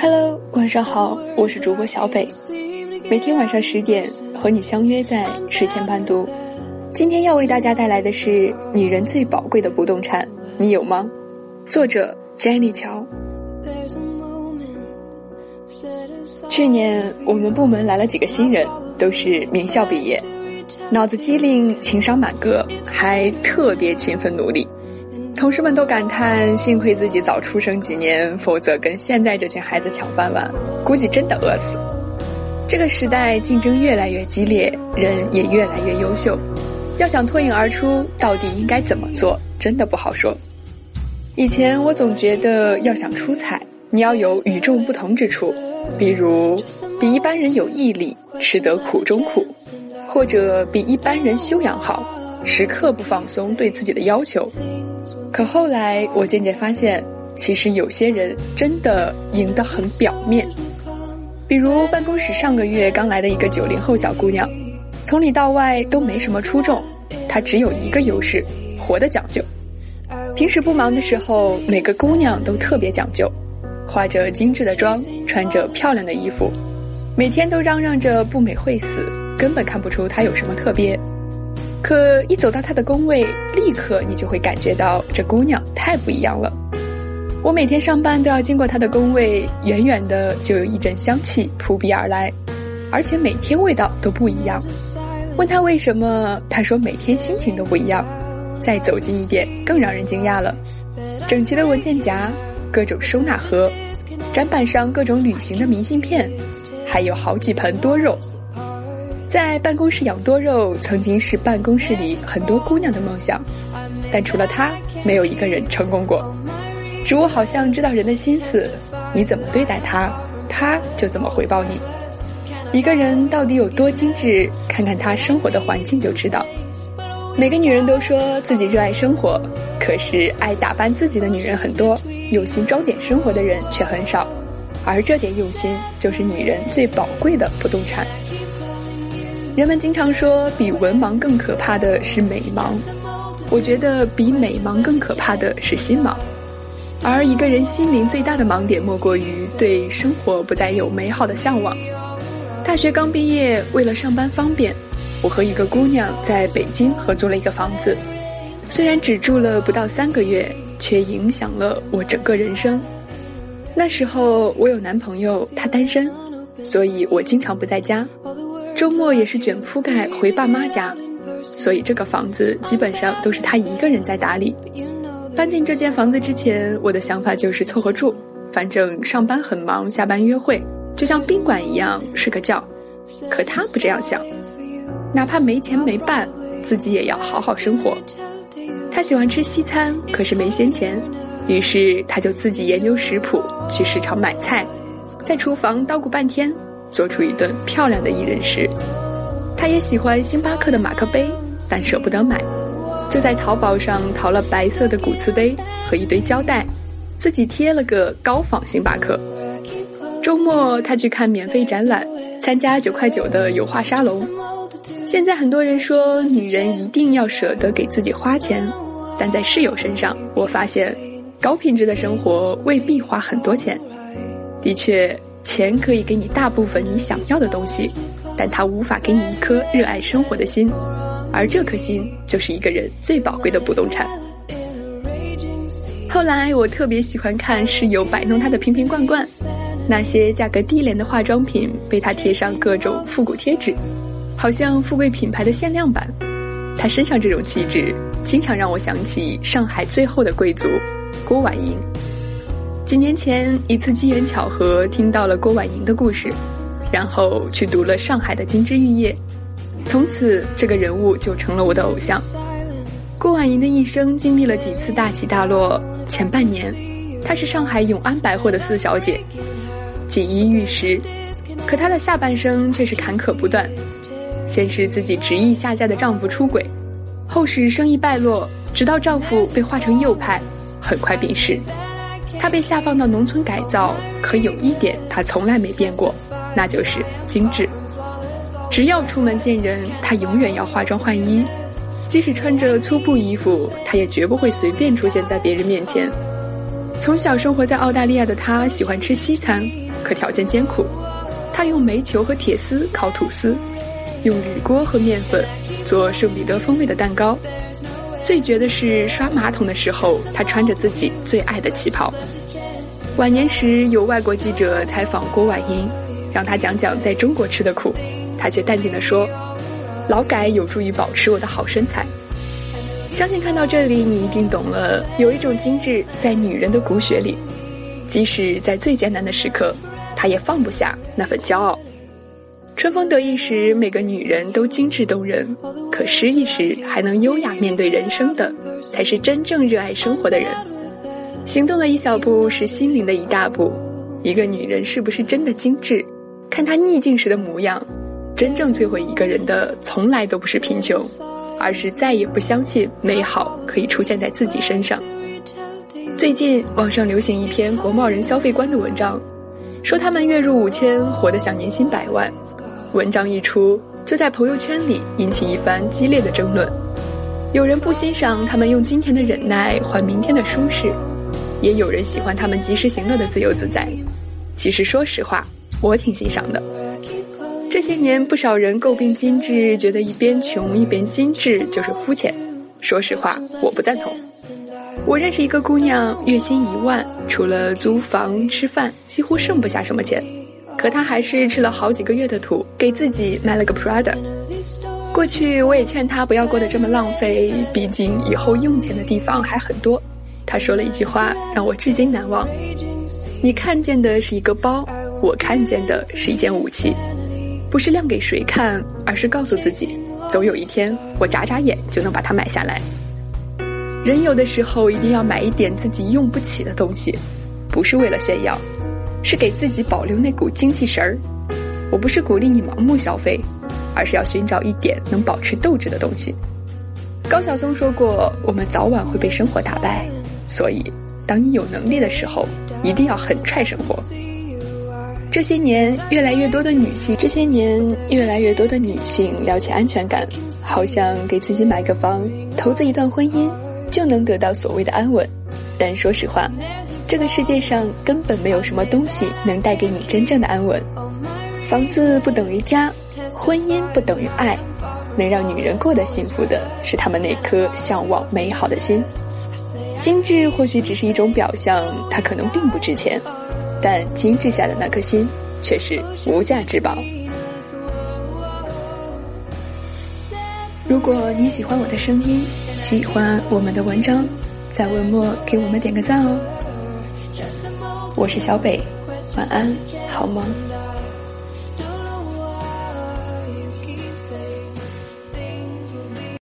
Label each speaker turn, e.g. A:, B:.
A: Hello，晚上好，我是主播小北，每天晚上十点和你相约在睡前伴读。今天要为大家带来的是女人最宝贵的不动产，你有吗？作者 Jenny 乔。去年我们部门来了几个新人，都是名校毕业，脑子机灵，情商满格，还特别勤奋努力。同事们都感叹：幸亏自己早出生几年，否则跟现在这群孩子抢饭碗，估计真的饿死。这个时代竞争越来越激烈，人也越来越优秀，要想脱颖而出，到底应该怎么做，真的不好说。以前我总觉得，要想出彩，你要有与众不同之处。比如，比一般人有毅力，吃得苦中苦；或者比一般人修养好，时刻不放松对自己的要求。可后来，我渐渐发现，其实有些人真的赢得很表面。比如办公室上个月刚来的一个九零后小姑娘，从里到外都没什么出众，她只有一个优势：活得讲究。平时不忙的时候，每个姑娘都特别讲究。化着精致的妆，穿着漂亮的衣服，每天都嚷嚷着不美会死，根本看不出她有什么特别。可一走到她的工位，立刻你就会感觉到这姑娘太不一样了。我每天上班都要经过她的工位，远远的就有一阵香气扑鼻而来，而且每天味道都不一样。问她为什么，她说每天心情都不一样。再走近一点，更让人惊讶了，整齐的文件夹。各种收纳盒，展板上各种旅行的明信片，还有好几盆多肉。在办公室养多肉，曾经是办公室里很多姑娘的梦想，但除了她，没有一个人成功过。植物好像知道人的心思，你怎么对待它，它就怎么回报你。一个人到底有多精致，看看他生活的环境就知道。每个女人都说自己热爱生活，可是爱打扮自己的女人很多。用心装点生活的人却很少，而这点用心就是女人最宝贵的不动产。人们经常说，比文盲更可怕的是美盲，我觉得比美盲更可怕的是心盲。而一个人心灵最大的盲点，莫过于对生活不再有美好的向往。大学刚毕业，为了上班方便，我和一个姑娘在北京合租了一个房子，虽然只住了不到三个月。却影响了我整个人生。那时候我有男朋友，他单身，所以我经常不在家。周末也是卷铺盖回爸妈家，所以这个房子基本上都是他一个人在打理。搬进这间房子之前，我的想法就是凑合住，反正上班很忙，下班约会，就像宾馆一样睡个觉。可他不这样想，哪怕没钱没伴，自己也要好好生活。他喜欢吃西餐，可是没闲钱，于是他就自己研究食谱，去市场买菜，在厨房捣鼓半天，做出一顿漂亮的一人食。他也喜欢星巴克的马克杯，但舍不得买，就在淘宝上淘了白色的骨瓷杯和一堆胶带，自己贴了个高仿星巴克。周末他去看免费展览，参加九块九的油画沙龙。现在很多人说女人一定要舍得给自己花钱，但在室友身上，我发现高品质的生活未必花很多钱。的确，钱可以给你大部分你想要的东西，但它无法给你一颗热爱生活的心，而这颗心就是一个人最宝贵的不动产。后来我特别喜欢看室友摆弄她的瓶瓶罐罐，那些价格低廉的化妆品被她贴上各种复古贴纸。好像富贵品牌的限量版，他身上这种气质，经常让我想起上海最后的贵族郭婉莹。几年前一次机缘巧合听到了郭婉莹的故事，然后去读了上海的金枝玉叶，从此这个人物就成了我的偶像。郭婉莹的一生经历了几次大起大落，前半年，她是上海永安百货的四小姐，锦衣玉食，可她的下半生却是坎坷不断。先是自己执意下嫁的丈夫出轨，后是生意败落，直到丈夫被划成右派，很快病逝。他被下放到农村改造，可有一点他从来没变过，那就是精致。只要出门见人，他永远要化妆换衣，即使穿着粗布衣服，他也绝不会随便出现在别人面前。从小生活在澳大利亚的他喜欢吃西餐，可条件艰苦。他用煤球和铁丝烤吐司，用铝锅和面粉做圣彼得风味的蛋糕。最绝的是刷马桶的时候，他穿着自己最爱的旗袍。晚年时，有外国记者采访郭婉英，让他讲讲在中国吃的苦，他却淡定地说：“劳改有助于保持我的好身材。”相信看到这里，你一定懂了，有一种精致在女人的骨血里，即使在最艰难的时刻，她也放不下那份骄傲。春风得意时，每个女人都精致动人；可失意时，还能优雅面对人生的，才是真正热爱生活的人。行动的一小步是心灵的一大步。一个女人是不是真的精致，看她逆境时的模样。真正摧毁一个人的，从来都不是贫穷，而是再也不相信美好可以出现在自己身上。最近网上流行一篇国贸人消费观的文章，说他们月入五千，活得像年薪百万。文章一出，就在朋友圈里引起一番激烈的争论。有人不欣赏他们用今天的忍耐换明天的舒适。也有人喜欢他们及时行乐的自由自在，其实说实话，我挺欣赏的。这些年，不少人诟病精致，觉得一边穷一边精致就是肤浅。说实话，我不赞同。我认识一个姑娘，月薪一万，除了租房吃饭，几乎剩不下什么钱。可他还是吃了好几个月的土，给自己买了个 Prada。过去我也劝他不要过得这么浪费，毕竟以后用钱的地方还很多。他说了一句话，让我至今难忘：“你看见的是一个包，我看见的是一件武器，不是亮给谁看，而是告诉自己，总有一天我眨眨眼就能把它买下来。”人有的时候一定要买一点自己用不起的东西，不是为了炫耀，是给自己保留那股精气神儿。我不是鼓励你盲目消费，而是要寻找一点能保持斗志的东西。高晓松说过：“我们早晚会被生活打败。”所以，当你有能力的时候，一定要狠踹生活。这些年，越来越多的女性，这些年越来越多的女性聊起安全感，好像给自己买个房，投资一段婚姻，就能得到所谓的安稳。但说实话，这个世界上根本没有什么东西能带给你真正的安稳。房子不等于家，婚姻不等于爱，能让女人过得幸福的是她们那颗向往美好的心。精致或许只是一种表象，它可能并不值钱，但精致下的那颗心却是无价之宝。如果你喜欢我的声音，喜欢我们的文章，在文末给我们点个赞哦。我是小北，晚安，好梦。